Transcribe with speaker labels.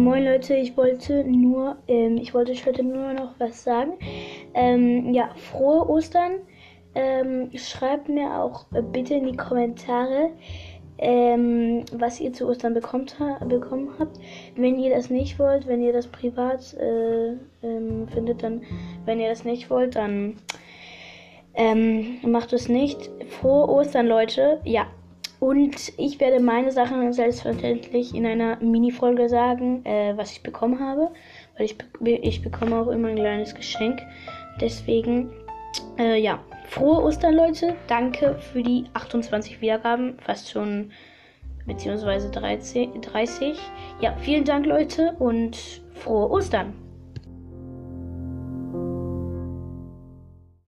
Speaker 1: moin Leute, ich wollte nur, ähm, ich wollte euch heute nur noch was sagen. Ähm, ja, frohe Ostern. Ähm, schreibt mir auch bitte in die Kommentare, ähm, was ihr zu Ostern bekommt, ha bekommen habt. Wenn ihr das nicht wollt, wenn ihr das privat äh, ähm, findet, dann, wenn ihr das nicht wollt, dann ähm, macht es nicht. Frohe Ostern, Leute. Ja. Und ich werde meine Sachen selbstverständlich in einer Mini-Folge sagen, äh, was ich bekommen habe. Weil ich, ich bekomme auch immer ein kleines Geschenk. Deswegen, äh, ja. Frohe Ostern, Leute. Danke für die 28 Wiedergaben. Fast schon, beziehungsweise 30. 30. Ja, vielen Dank, Leute. Und frohe Ostern.